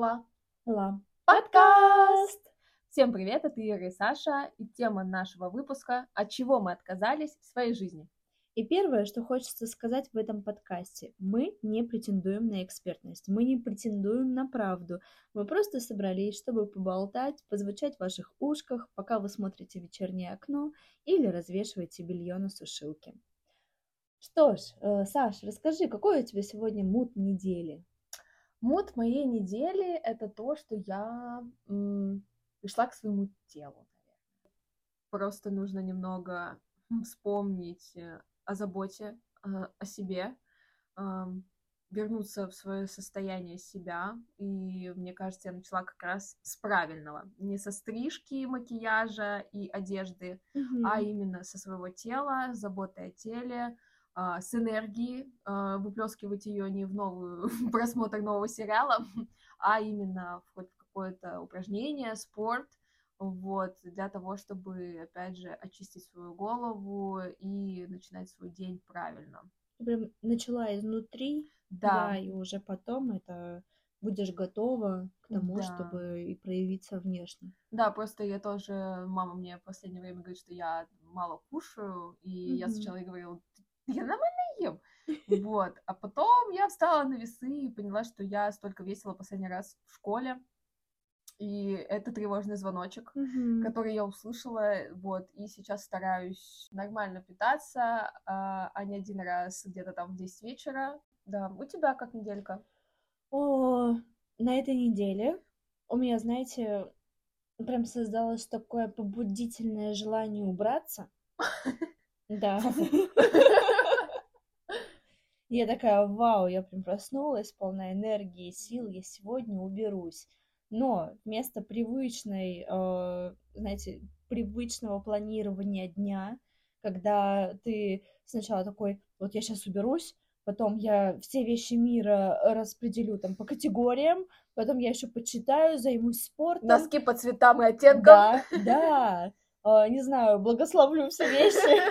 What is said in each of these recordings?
Ла. Ла. Подкаст! Всем привет, это Ира и Саша, и тема нашего выпуска «От чего мы отказались в своей жизни?» И первое, что хочется сказать в этом подкасте, мы не претендуем на экспертность, мы не претендуем на правду, мы просто собрались, чтобы поболтать, позвучать в ваших ушках, пока вы смотрите вечернее окно или развешиваете белье на сушилке. Что ж, э, Саш, расскажи, какой у тебя сегодня мут недели? Мут моей недели — это то, что я м, пришла к своему телу, наверное. Просто нужно немного вспомнить э, о заботе э, о себе, вернуться в свое состояние себя. И мне кажется, я начала как раз с правильного. Не со стрижки, макияжа и одежды, mm-hmm. а именно со своего тела, заботы о теле, с энергии, а, выплескивать ее не в новую просмотр нового сериала, а именно в какое-то упражнение, спорт, вот, для того, чтобы, опять же, очистить свою голову и начинать свой день правильно. Прям начала изнутри, да, да и уже потом это будешь готова к тому, да. чтобы и проявиться внешне. Да, просто я тоже, мама мне в последнее время говорит, что я мало кушаю, и mm-hmm. я сначала ей говорила, я нормально ем. Вот. А потом я встала на весы и поняла, что я столько весила последний раз в школе. И это тревожный звоночек, mm-hmm. который я услышала, вот, и сейчас стараюсь нормально питаться, а, а не один раз где-то там в 10 вечера. Да, у тебя как неделька? О, на этой неделе у меня, знаете, прям создалось такое побудительное желание убраться. Да. Я такая, вау, я прям проснулась, полна энергии, сил, я сегодня уберусь. Но вместо привычной, э, знаете, привычного планирования дня, когда ты сначала такой, вот я сейчас уберусь, потом я все вещи мира распределю там по категориям, потом я еще почитаю, займусь спортом. Носки по цветам и оттенкам. Да, да. Э, не знаю, благословлю все вещи.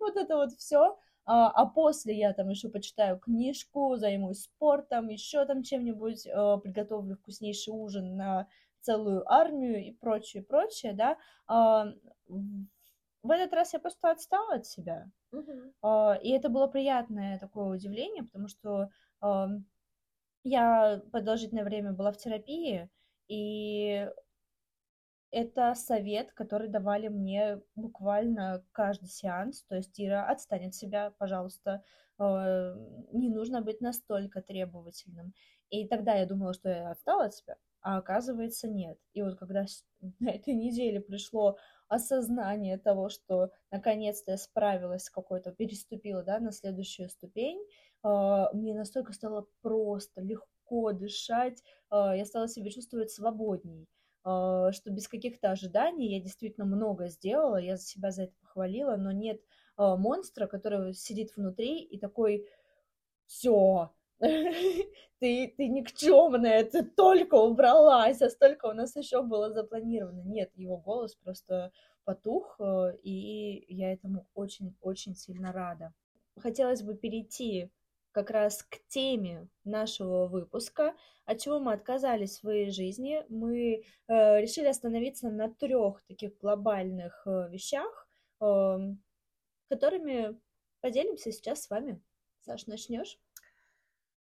Вот это вот все а, а после я там еще почитаю книжку, займусь спортом, еще там чем-нибудь, э, приготовлю вкуснейший ужин на целую армию и прочее, прочее, да. А, в этот раз я просто отстала от себя. Uh-huh. И это было приятное такое удивление, потому что я продолжительное время была в терапии, и это совет, который давали мне буквально каждый сеанс. То есть, Ира, отстань от себя, пожалуйста. Э, не нужно быть настолько требовательным. И тогда я думала, что я отстала от себя, а оказывается нет. И вот когда на этой неделе пришло осознание того, что наконец-то я справилась с какой-то, переступила, да, на следующую ступень, э, мне настолько стало просто легко дышать, э, я стала себя чувствовать свободней. А, что без каких-то ожиданий я действительно много сделала, я себя за это похвалила, но нет а, монстра, который сидит внутри и такой, все, ты, ты никчемная, ты только убралась, а столько у нас еще было запланировано. Нет, его голос просто потух, э, и я этому очень-очень сильно рада. Хотелось бы перейти как раз к теме нашего выпуска, от чего мы отказались в своей жизни. Мы э, решили остановиться на трех таких глобальных э, вещах, э, которыми поделимся сейчас с вами. Саш, начнешь?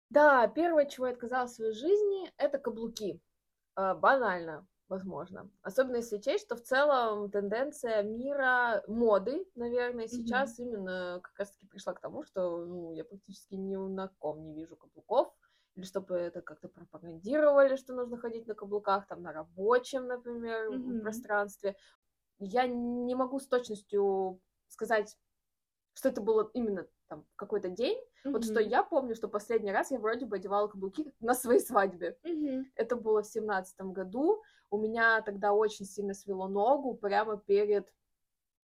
Да, первое, чего я отказалась в своей жизни, это каблуки. Э, банально возможно. Особенно если учесть, что в целом тенденция мира моды, наверное, сейчас mm-hmm. именно как раз-таки пришла к тому, что ну, я практически ни на ком не вижу каблуков, или чтобы это как-то пропагандировали, что нужно ходить на каблуках, там, на рабочем, например, mm-hmm. пространстве. Я не могу с точностью сказать, что это было именно там какой-то день. Mm-hmm. Вот что я помню, что последний раз я вроде бы одевала каблуки на своей свадьбе. Mm-hmm. Это было в семнадцатом году. У меня тогда очень сильно свело ногу прямо перед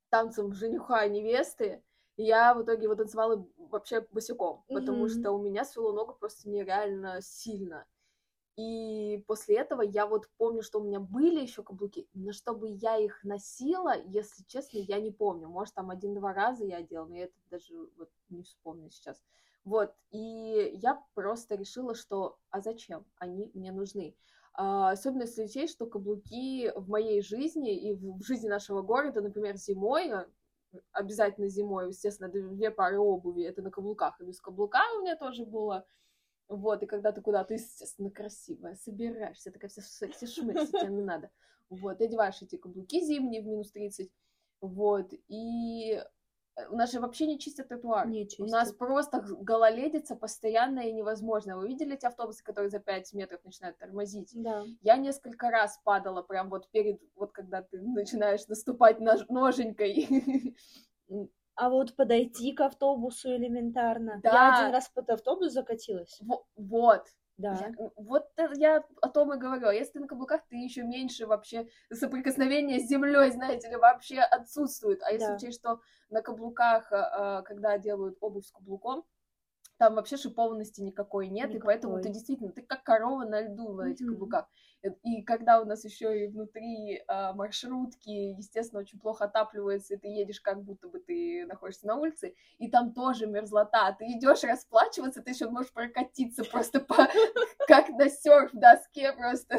танцем жениха и невесты. И я в итоге вот танцевала вообще босиком, mm-hmm. потому что у меня свело ногу просто нереально сильно. И после этого я вот помню, что у меня были еще каблуки, но чтобы я их носила, если честно, я не помню. Может, там один-два раза я одела, но я это даже вот не вспомню сейчас. Вот, и я просто решила, что а зачем они мне нужны? А, особенно если учесть, что каблуки в моей жизни и в жизни нашего города, например, зимой, а, обязательно зимой, естественно, две пары обуви, это на каблуках, и без каблука у меня тоже было, вот, и когда ты куда-то, естественно, красивая, собираешься, такая вся секси-шмекси, тебе не надо, вот, одеваешь эти каблуки зимние в минус 30, вот, и у нас же вообще не чистят тротуар. Не У чистят. нас просто гололедица постоянная и невозможно. Вы видели эти автобусы, которые за 5 метров начинают тормозить? Да. Я несколько раз падала прям вот перед, вот когда ты начинаешь наступать нож- ноженькой. А вот подойти к автобусу элементарно. Да. Я один раз под автобус закатилась. Во- Вот. Да. Я- вот я о том и говорю. А Если ты на каблуках, ты еще меньше вообще соприкосновения с землей, знаете ли, вообще отсутствует. А если Да. учесть, что на каблуках, а, когда делают обувь с каблуком, там вообще шипованности никакой нет, и поэтому ты Никакой. действительно, ты как корова на льду на этих Мгм. каблуках. Э, И когда у нас еще и внутри а, маршрутки, естественно, очень плохо отапливается, и ты едешь как будто бы ты находишься на улице, и там тоже мерзлота. Ты идешь расплачиваться, ты еще можешь прокатиться просто по как на серф-доске просто.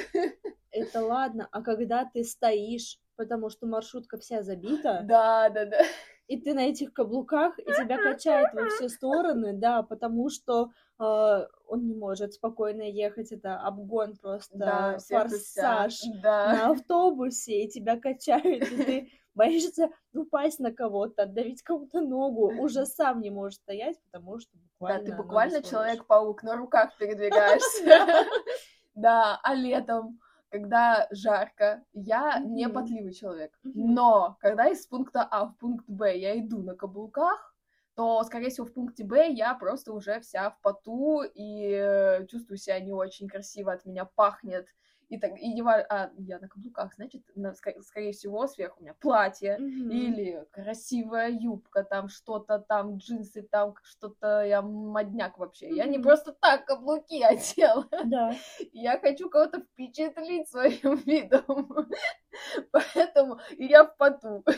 Это ладно, а когда ты стоишь, потому что маршрутка вся забита, Да, да, да. и ты на этих каблуках, и тебя качает во все стороны, да, потому что э, он не может спокойно ехать, это обгон просто, Да, форсаж Да. на автобусе, и тебя качают, и ты боишься упасть на кого-то, отдавить кому-то ногу, уже сам не можешь стоять, потому что Да, буквально... ты ноги буквально человек-паук, на руках передвигаешься. Да, а летом, когда жарко, я не Мгм. потливый человек. Мгм. Но когда из пункта А в пункт Б я иду на каблуках, то, скорее всего, в пункте Б я просто уже вся в поту и э, чувствую себя не очень красиво, от меня пахнет. И так, и не ва- а я на каблуках, значит, на- скорее всего, сверху у меня платье, Мгм. или красивая юбка, там что-то, там джинсы, там что-то, я модняк вообще. Я не просто так каблуки одела. Да. Я хочу кого-то впечатлить своим видом. Поэтому и я в поту.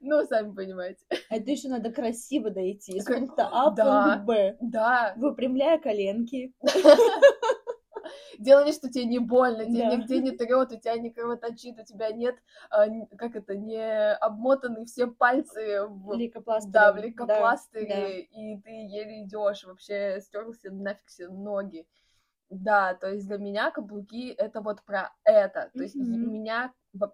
Ну, сами понимаете. А это еще надо красиво дойти из пункта А в пункт Б, Да, выпрямляя коленки. делай, что тебе не больно, тебе Да. нигде не трет, у тебя не кровоточит, у тебя нет, а, как это, не обмотаны все пальцы в Лейкопластырем. Да, в лейкопластыре, да. и ты еле идешь, вообще стерлся нафиг все ноги. Да, то есть для меня каблуки это вот про это. То есть Мгм. у меня,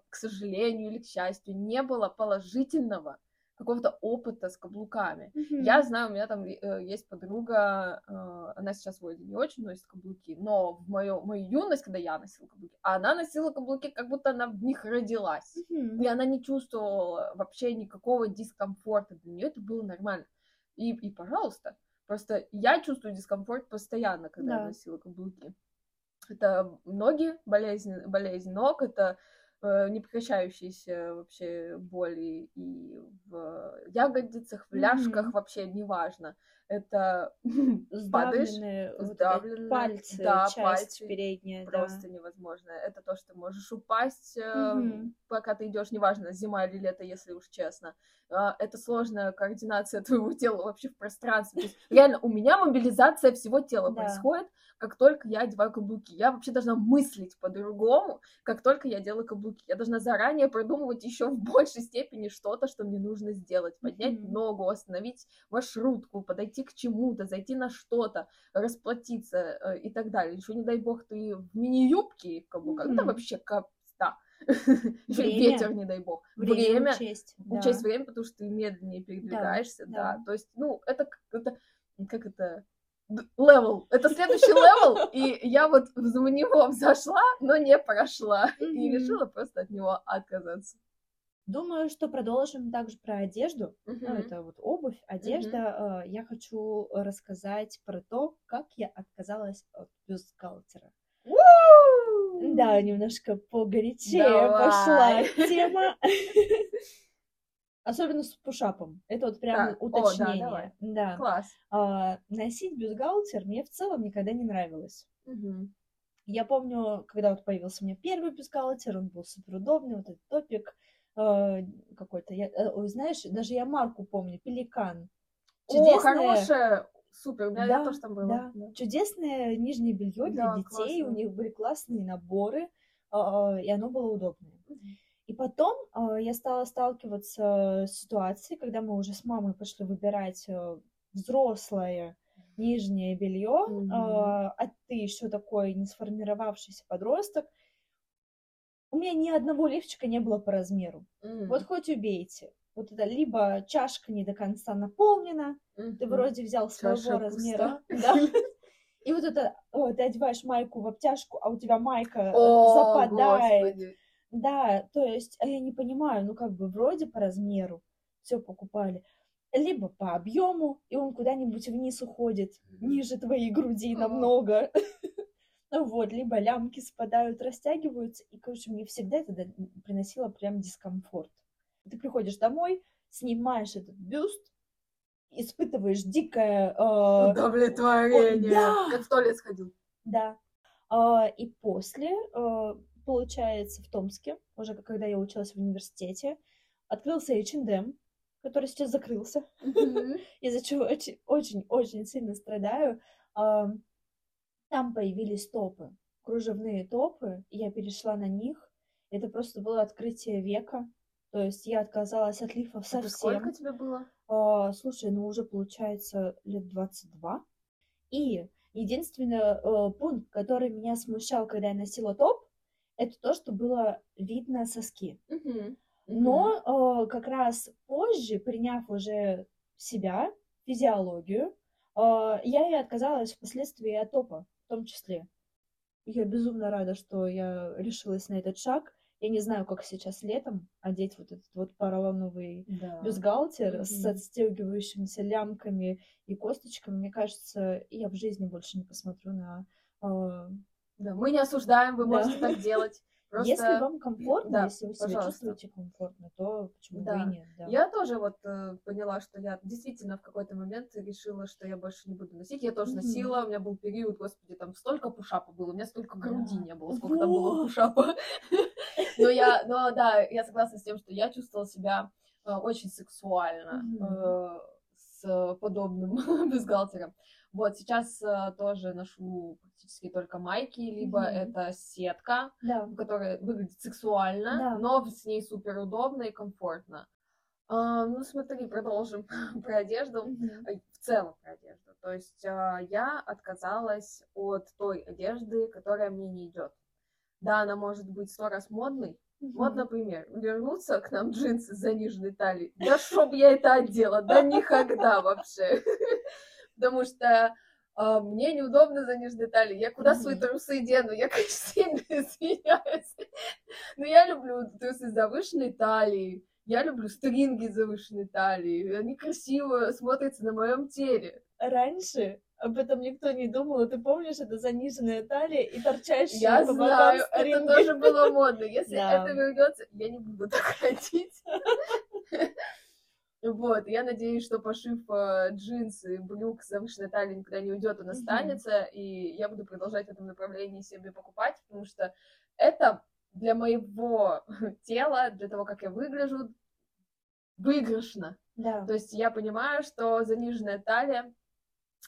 к сожалению или к счастью, не было положительного какого-то опыта с каблуками. Мгм. Я знаю, у меня там э, есть подруга, э, она сейчас вроде не очень носит каблуки, но в мою, мою юность, когда я носила каблуки, она носила каблуки, как будто она в них родилась. Мгм. И она не чувствовала вообще никакого дискомфорта. Для нее это было нормально. И, и пожалуйста. Просто я чувствую дискомфорт постоянно, когда я Да. носила каблуки. Это ноги, болезнь, болезнь ног, это э, непрекращающиеся вообще боли и в ягодицах, в ляжках, Мгм. вообще неважно. Это падаешь, Сдавленные вот сдавленные, пальцы, да, часть пальцы, передняя, да. просто невозможно. Это то, что ты можешь упасть, Мгм. пока ты идешь, неважно, зима или лето, если уж честно. А, Это сложная координация твоего тела вообще в пространстве. То есть, реально, у меня мобилизация всего тела Да. происходит, как только я одеваю каблуки. Я вообще должна мыслить по-другому, как только я делаю каблуки. Я должна заранее продумывать еще в большей степени что-то, что мне нужно сделать. Поднять Мгм. ногу, остановить маршрутку, подойти к чему-то, зайти на что-то, расплатиться э, и так далее. Еще, не дай бог, ты в мини-юбке и в каблуках. Это вообще капста. Еще Время. ветер, не дай бог. Время, Время, учесть. да. учесть время, потому что ты медленнее передвигаешься, да. да. То есть, ну, это как это, как это, level. Это следующий level, и я вот в него взошла, но не прошла. И Мгм. решила просто от него отказаться. Думаю, что продолжим также про одежду. Ну, Мгм. это вот обувь, одежда. Э, Я хочу рассказать про то, как я отказалась от бюстгальтера. Да, немножко погорячее Давай. пошла тема. Особенно с пушапом. Это вот прям о, да, уточнение. давай. Да. Класс. А, носить бюстгальтер мне в целом никогда не нравилось. Мгм. Я помню, когда вот появился у меня первый бюстгальтер, он был супер удобный, вот этот топик какой-то. Я, э, знаешь, даже я марку помню, Пеликан. О, Чудесная- хорошая. супер, да, Да, я тоже там была. да. да. Чудесное нижнее белье для Да, детей, у классно. них были классные наборы, а, и оно было удобное. И потом а, я стала сталкиваться с ситуацией, когда мы уже с мамой пошли выбирать э, взрослое нижнее белье, Мгм. а ты еще такой не сформировавшийся подросток. У меня ни одного лифчика не было по размеру. М, Вот хоть убейте. Вот это либо чашка не до конца наполнена, ты мгм. вроде взял своего Чаша размера. Да. И вот это, о, ты одеваешь майку в обтяжку, а у тебя майка О, западает. господи. Да, то есть, а я не понимаю, ну как бы вроде по размеру все покупали, либо по объему, и он куда-нибудь вниз уходит, ниже твоей груди намного. вот, либо лямки спадают, растягиваются, и, короче, мне всегда это приносило прям дискомфорт. Ты приходишь домой, снимаешь этот бюст, испытываешь дикое... э, Удовлетворение. да. Как в туалет сходил. Да. А, и после, а, получается, в Томске, уже когда я училась в университете, открылся H&M, который сейчас закрылся, из-за чего очень- очень-очень сильно страдаю. Там появились топы, кружевные топы, я перешла на них. Это просто было открытие века. То есть я отказалась от лифов Это совсем. сколько тебе было? А, слушай, ну уже получается лет 22. И единственный э, пункт, который меня смущал, когда я носила топ, это то, что было видно соски. Мгм. Но э, как раз позже, приняв уже себя, физиологию, э, я и отказалась впоследствии от топа, в том числе. Я безумно рада, что я решилась на этот шаг. Я не знаю, как сейчас летом одеть вот этот вот поролоновый Да. бюстгальтер с Мгм. отстегивающимися лямками и косточками, мне кажется, я в жизни больше не посмотрю на... а, Да, мы не осуждаем, вы Да. можете так делать. Просто Если вам комфортно, да, если вы себя пожалуйста. чувствуете комфортно, то почему бы Да. и нет, да. Я тоже вот э, поняла, что я действительно в какой-то момент решила, что я больше не буду носить. Я тоже Мгм. носила, у меня был период, господи, там столько пушапа было, у меня столько груди не было, сколько там было пушапа. Но я, но да, я согласна с тем, что я чувствовала себя э, очень сексуально э, с подобным бюстгальтером. Вот сейчас э, тоже ношу практически только майки, либо Мгм. это сетка, Да. которая выглядит сексуально, Да. но с ней супер удобно и комфортно. А, ну, смотри, продолжим про одежду. Ай, В целом про одежду. То есть а, я отказалась от той одежды, которая мне не идет. Да, она может быть сто раз модной. Вот, Мгм. например, вернутся к нам джинсы с заниженной талией. Да чтоб я это одела, да никогда вообще. Потому что а, мне неудобно заниженной талии. Я куда свои Мгм. трусы дену? Я, конечно, сильно извиняюсь. Но я люблю трусы с завышенной талией. Я люблю стринги с завышенной талией. Они красиво смотрятся на моем теле. Раньше об этом никто не думал, и ты помнишь, это заниженная талия и торчащие Я по знаю, это стринги. тоже было модно. Если Да. это вернется, я не буду так ходить. Вот, я надеюсь, что пошив э, джинсы, брюк с завышенной талией никуда не уйдет, он останется, и я буду продолжать в этом направлении себе покупать, потому что это для моего тела, для того, как я выгляжу, выигрышно. Да. То есть я понимаю, что заниженная талия,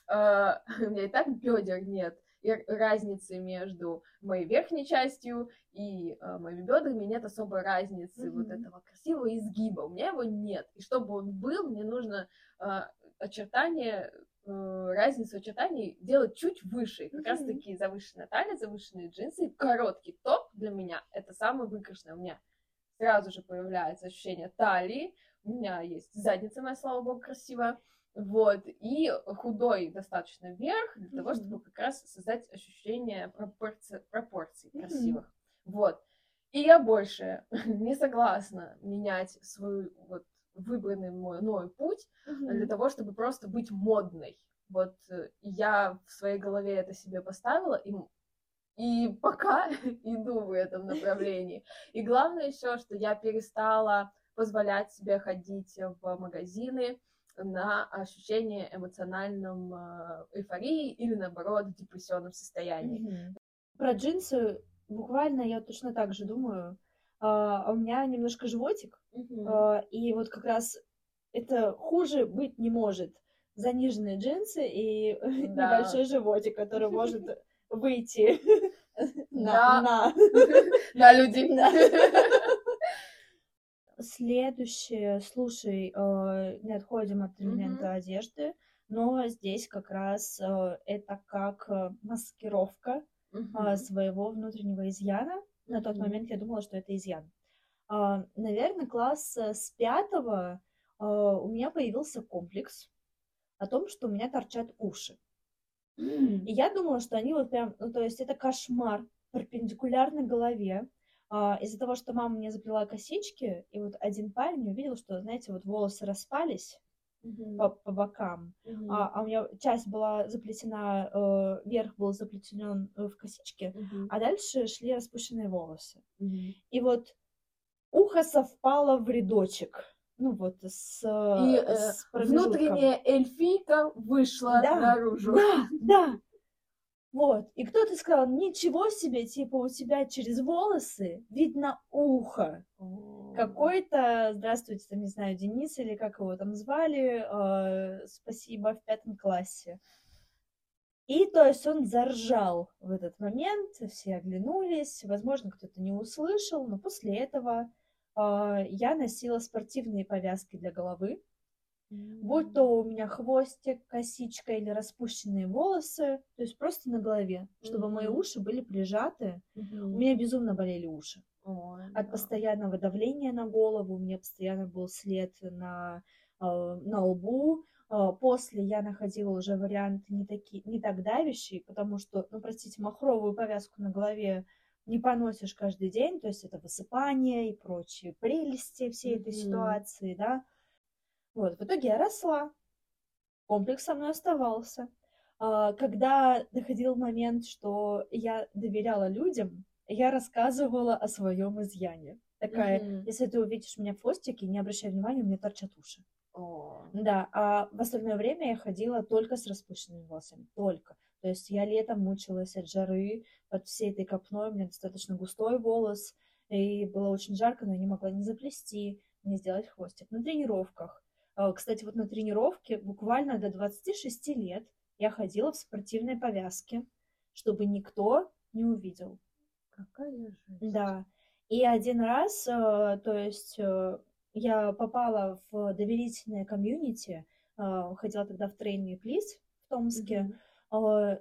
э, у меня и так бедер нет, разницы между моей верхней частью и э, моими бедрами нет особой разницы вот Мгм. этого красивого изгиба. У меня его нет. И чтобы он был, мне нужно э, очертания, э, разницу очертаний делать чуть выше. И как Мгм. раз таки завышенная талия, завышенные джинсы, короткий топ для меня это самое выигрышное. У меня сразу же появляется ощущение талии, у меня есть задница моя, слава богу, красивая, вот, и худой достаточно вверх для того, чтобы как раз создать ощущение пропорци- пропорций красивых, вот. И я больше не согласна менять свой вот выбранный мой новый путь для того, чтобы просто быть модной. Вот э, я в своей голове это себе поставила, и, и пока иду в этом направлении. И главное еще, что я перестала позволять себе ходить в магазины на ощущение эмоциональном э, эйфории или, наоборот, депрессионном состоянии. Мгм. Про джинсы буквально я точно так же думаю. А, у меня немножко животик, Мгм. а, и вот как раз это хуже быть не может. заниженные джинсы и Да. небольшой животик, который может выйти на, на. Да, люди. Следующее, слушай, э, не отходим от элемента одежды, но здесь как раз э, это как э, маскировка Мгм. своего внутреннего изъяна. На тот момент я думала, что это изъян. А, Наверное, класс с пятого у меня появился комплекс о том, что у меня торчат уши. И я думала, что они вот прям, ну то есть это кошмар перпендикулярно голове. А, из-за того, что мама мне заплела косички, и вот один парень увидел, что, знаете, вот волосы распались Мгм. по, по бокам, Мгм. а, а у меня часть была заплетена, э, верх был заплетен э, в косички, Мгм. а дальше шли распущенные волосы. Мгм. И вот ухо совпало в рядочек. Ну вот с, И э, э, с промежутком. внутренняя эльфийка вышла Да, наружу. Да, да. Вот. И кто-то сказал, ничего себе, типа у тебя через волосы видно ухо. Какой-то, здравствуйте, там, не знаю, Денис или как его там звали, э, спасибо, в пятом классе. И, то есть, он заржал в этот момент, все оглянулись, возможно, кто-то не услышал, но после этого э, я носила спортивные повязки для головы, будь то у меня хвостик, косичка или распущенные волосы, то есть просто на голове, чтобы мои уши были прижаты. У меня безумно болели уши от да. постоянного давления на голову, у меня постоянно был след на, э, на лбу. Э, После я находила уже варианты не, такие, не так давящие, потому что, ну, простите, махровую повязку на голове не поносишь каждый день, то есть это высыпание и прочие прелести всей этой ситуации, да. Вот, в итоге я росла, комплекс со мной оставался. А, Когда доходил момент, что я доверяла людям, я рассказывала о своем изъяне. Такая, Мгм. если ты увидишь меня в хвостике, не обращай внимания, у меня торчат уши. О. Да, а в остальное время я ходила только с распущенными волосами, только. То есть я летом мучилась от жары, под всей этой копной, у меня достаточно густой волос, и было очень жарко, но я не могла не заплести, не сделать хвостик. На тренировках. А, Кстати, вот на тренировке буквально до 26 лет я ходила в спортивной повязке, чтобы никто не увидел. Какая жесть. Да. И один раз, э, то есть э, я попала в доверительное комьюнити, э, ходила тогда в тренинг Плиз в Томске, э,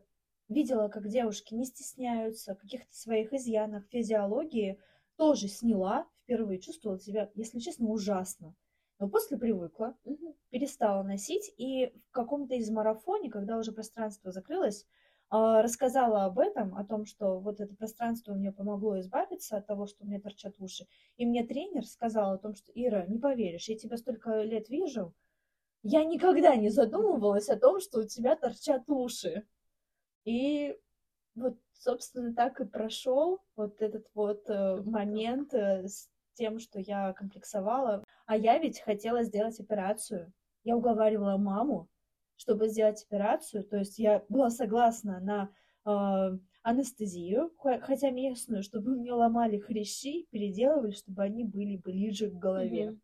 видела, как девушки не стесняются каких-то своих изъянов физиологии, тоже сняла, впервые чувствовала себя, если честно, ужасно. Но после привыкла, Мгм. перестала носить, и в каком-то из марафоне, когда уже пространство закрылось, а, рассказала об этом, о том, что вот это пространство мне помогло избавиться от того, что у меня торчат уши. И мне тренер сказал о том, что Ира, не поверишь, я тебя столько лет вижу, я никогда не задумывалась о том, что у тебя торчат уши. И вот, собственно, так и прошел вот этот вот э, момент э, с тем, что я комплексовала. А я ведь хотела сделать операцию. Я уговаривала маму, чтобы сделать операцию. То есть я была согласна на э, анестезию, хо- хотя местную, чтобы мне ломали хрящи, переделывали, чтобы они были ближе к голове. Мгм.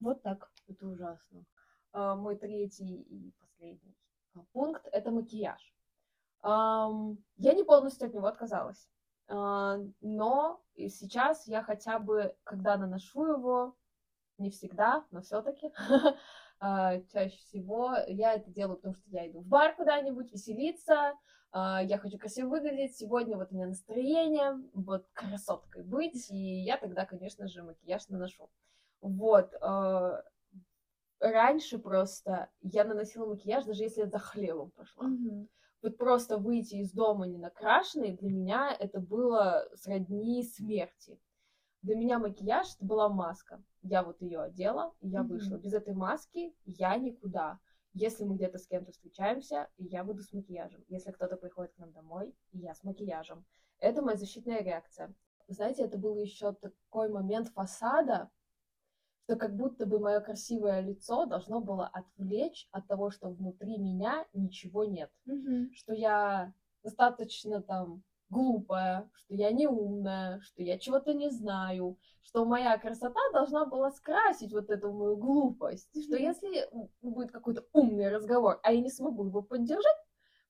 Вот так. Это ужасно. А, Мой третий и последний а, пункт – это макияж. Ам, Я не полностью от него отказалась. А, Но сейчас я хотя бы, когда наношу его, не всегда, но все-таки, чаще всего я это делаю, потому что я иду в бар куда-нибудь веселиться, а, я хочу красиво выглядеть, сегодня вот у меня настроение, вот красоткой быть, и я тогда, конечно же, макияж наношу. Вот, а, раньше просто я наносила макияж, даже если я за хлебом пошла. Вот просто выйти из дома не накрашенной, для меня это было сродни смерти. Для меня макияж это была маска. Я вот ее одела, и я Мгм. вышла. Без этой маски я никуда. Если мы где-то с кем-то встречаемся, я буду с макияжем. Если кто-то приходит к нам домой, я с макияжем. Это моя защитная реакция. Знаете, это был еще такой момент фасада, что как будто бы мое красивое лицо должно было отвлечь от того, что внутри меня ничего нет. Что я достаточно там глупая, что я не умная, что я чего-то не знаю, что моя красота должна была скрасить вот эту мою глупость, mm-hmm. что если будет какой-то умный разговор, а я не смогу его поддержать,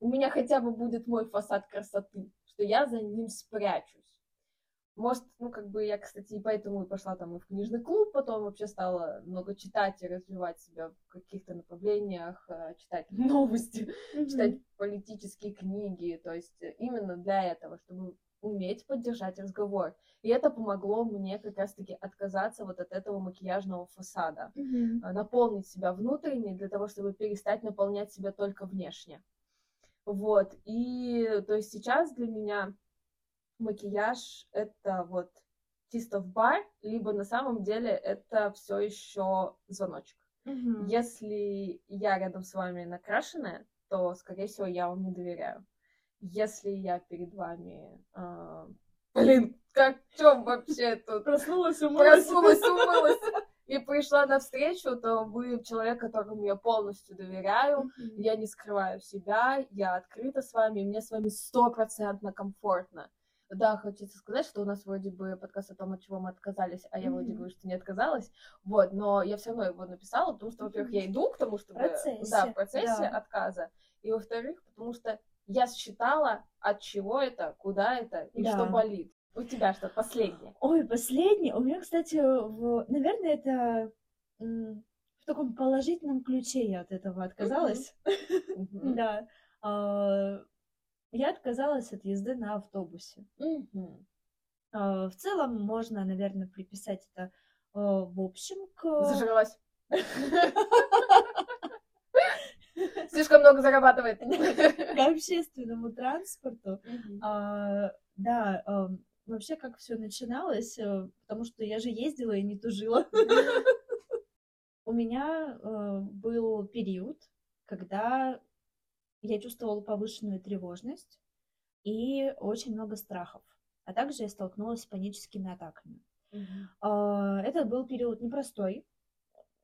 у меня хотя бы будет мой фасад красоты, что я за ним спрячусь. Может, ну, как бы я, кстати, и поэтому и пошла там и в книжный клуб, потом вообще стала много читать и развивать себя в каких-то направлениях, э, читать новости, mm-hmm. читать политические книги, то есть именно для этого, чтобы уметь поддержать разговор. И это помогло мне как раз-таки отказаться вот от этого макияжного фасада, mm-hmm. наполнить себя внутренне для того, чтобы перестать наполнять себя только внешне. Вот, и то есть сейчас для меня макияж это вот чисто в бар, либо на самом деле это все еще звоночек. Mm-hmm. Если я рядом с вами накрашенная, то, скорее всего, я вам не доверяю. Если я перед вами... Э, блин, как в чем вообще тут? Проснулась, умылась. Проснулась, умылась. И пришла навстречу, то вы человек, которому я полностью доверяю, mm-hmm. я не скрываю себя, я открыта с вами, мне с вами стопроцентно комфортно. Да, хочется сказать, что у нас вроде бы подкаст о том, от чего мы отказались, а я mm-hmm. вроде говорю, что не отказалась. Вот, но я все равно его написала, потому что, во-первых, я иду к тому, чтобы... Процессе. Да, в процессе да. отказа. И, во-вторых, потому что я считала, от чего это, куда это и да. что болит. У тебя что, последнее? Ой, последнее. У меня, кстати, в... наверное, это в таком положительном ключе я от этого отказалась. Да. Я отказалась от езды на автобусе. Угу. В целом можно, наверное, приписать это а, в общем к... Зажралась. Слишком много зарабатывает. К общественному транспорту. А, да, вообще как все начиналось, потому что я же ездила и не тужила. У меня был период, когда я чувствовала повышенную тревожность и очень много страхов. А также я столкнулась с паническими атаками. Mm-hmm. Это был период непростой,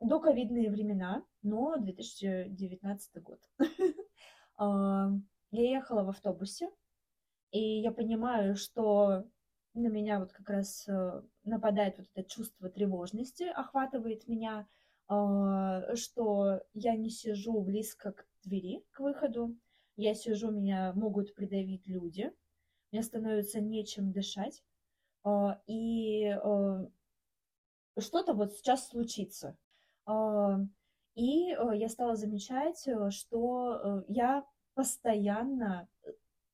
до ковидные времена, но 2019 год. А, я ехала в автобусе, и я понимаю, что на меня вот как раз э, нападает вот это чувство тревожности, охватывает меня, что я не сижу близко к двери, к выходу. Я сижу, меня могут придавить люди. Мне становится нечем дышать. А, и а, что-то вот сейчас случится. И я стала замечать, что я постоянно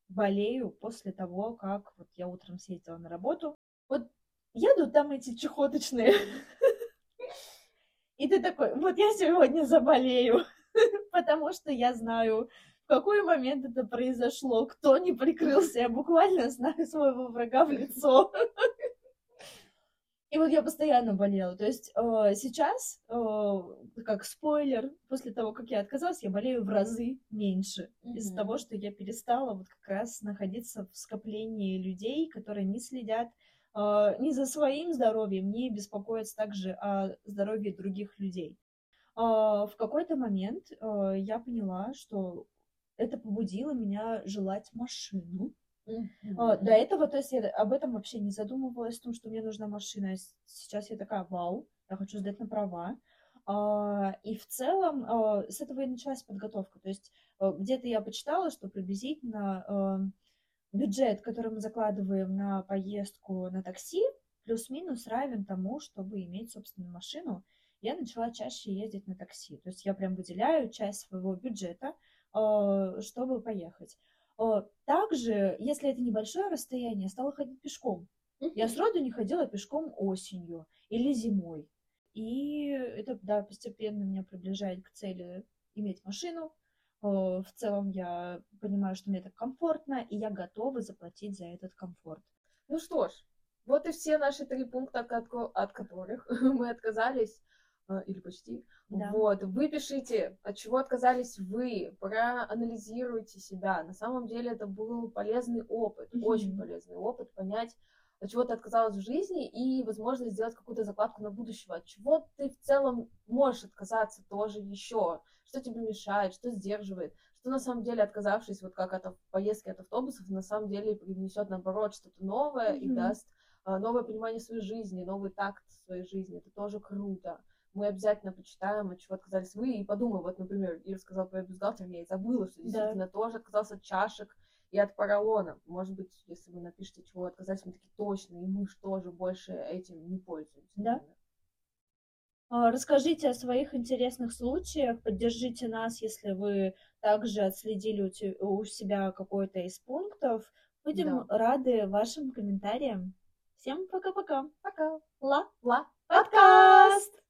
болею после того, как вот я утром съездила на работу. Вот едут там эти чехоточные и ты такой, вот я сегодня заболею, потому что я знаю, в какой момент это произошло, кто не прикрылся, я буквально знаю своего врага в лицо. И вот я постоянно болела. То есть э, сейчас, э, как спойлер, после того, как я отказалась, я болею в разы меньше. Mm-hmm. Из-за того, что я перестала вот как раз находиться в скоплении людей, которые не следят не за своим здоровьем, не беспокоиться также о здоровье других людей. А, в какой-то момент а, я поняла, что это побудило меня желать машину. Mm-hmm. До этого, то есть я об этом вообще не задумывалась, о том, что мне нужна машина. Сейчас я такая, вау, я хочу сдать на права. И в целом с этого и началась подготовка. То есть где-то я почитала, что приблизительно бюджет, который мы закладываем на поездку на такси, плюс-минус равен тому, чтобы иметь собственную машину, я начала чаще ездить на такси. То есть я прям выделяю часть своего бюджета, э, чтобы поехать. Э, также, если это небольшое расстояние, я стала ходить пешком. Я сроду не ходила пешком осенью или зимой. И это, да, постепенно меня приближает к цели иметь машину, в целом я понимаю, что мне так комфортно, и я готова заплатить за этот комфорт. Ну что ж, вот и все наши три пункта, от которых мы отказались, э, или почти. Да. Вот, вы пишите, от чего отказались вы, проанализируйте себя. На самом деле это был полезный опыт, mm-hmm. очень полезный опыт, понять, от чего ты отказалась в жизни и, возможно, сделать какую-то закладку на будущего, от чего ты в целом можешь отказаться тоже еще, что тебе мешает, что сдерживает, что на самом деле, отказавшись вот как от поездки от автобусов, на самом деле принесет, наоборот, что-то новое mm-hmm. и даст а, новое понимание своей жизни, новый такт своей жизни. Это тоже круто. Мы обязательно почитаем, от чего отказались вы, и подумаем, вот, например, Ира сказала про бюстгальтер, я и забыла, что действительно да. тоже отказался от чашек и от поролона. Может быть, если вы напишите, чего отказались, мы такие точно, и мы же тоже больше этим не пользуемся. Да. Например. А, расскажите о своих интересных случаях, поддержите нас, если вы также отследили у себя какой-то из пунктов. Будем да. рады вашим комментариям. Всем пока-пока. Пока. Ла. Ла. Подкаст.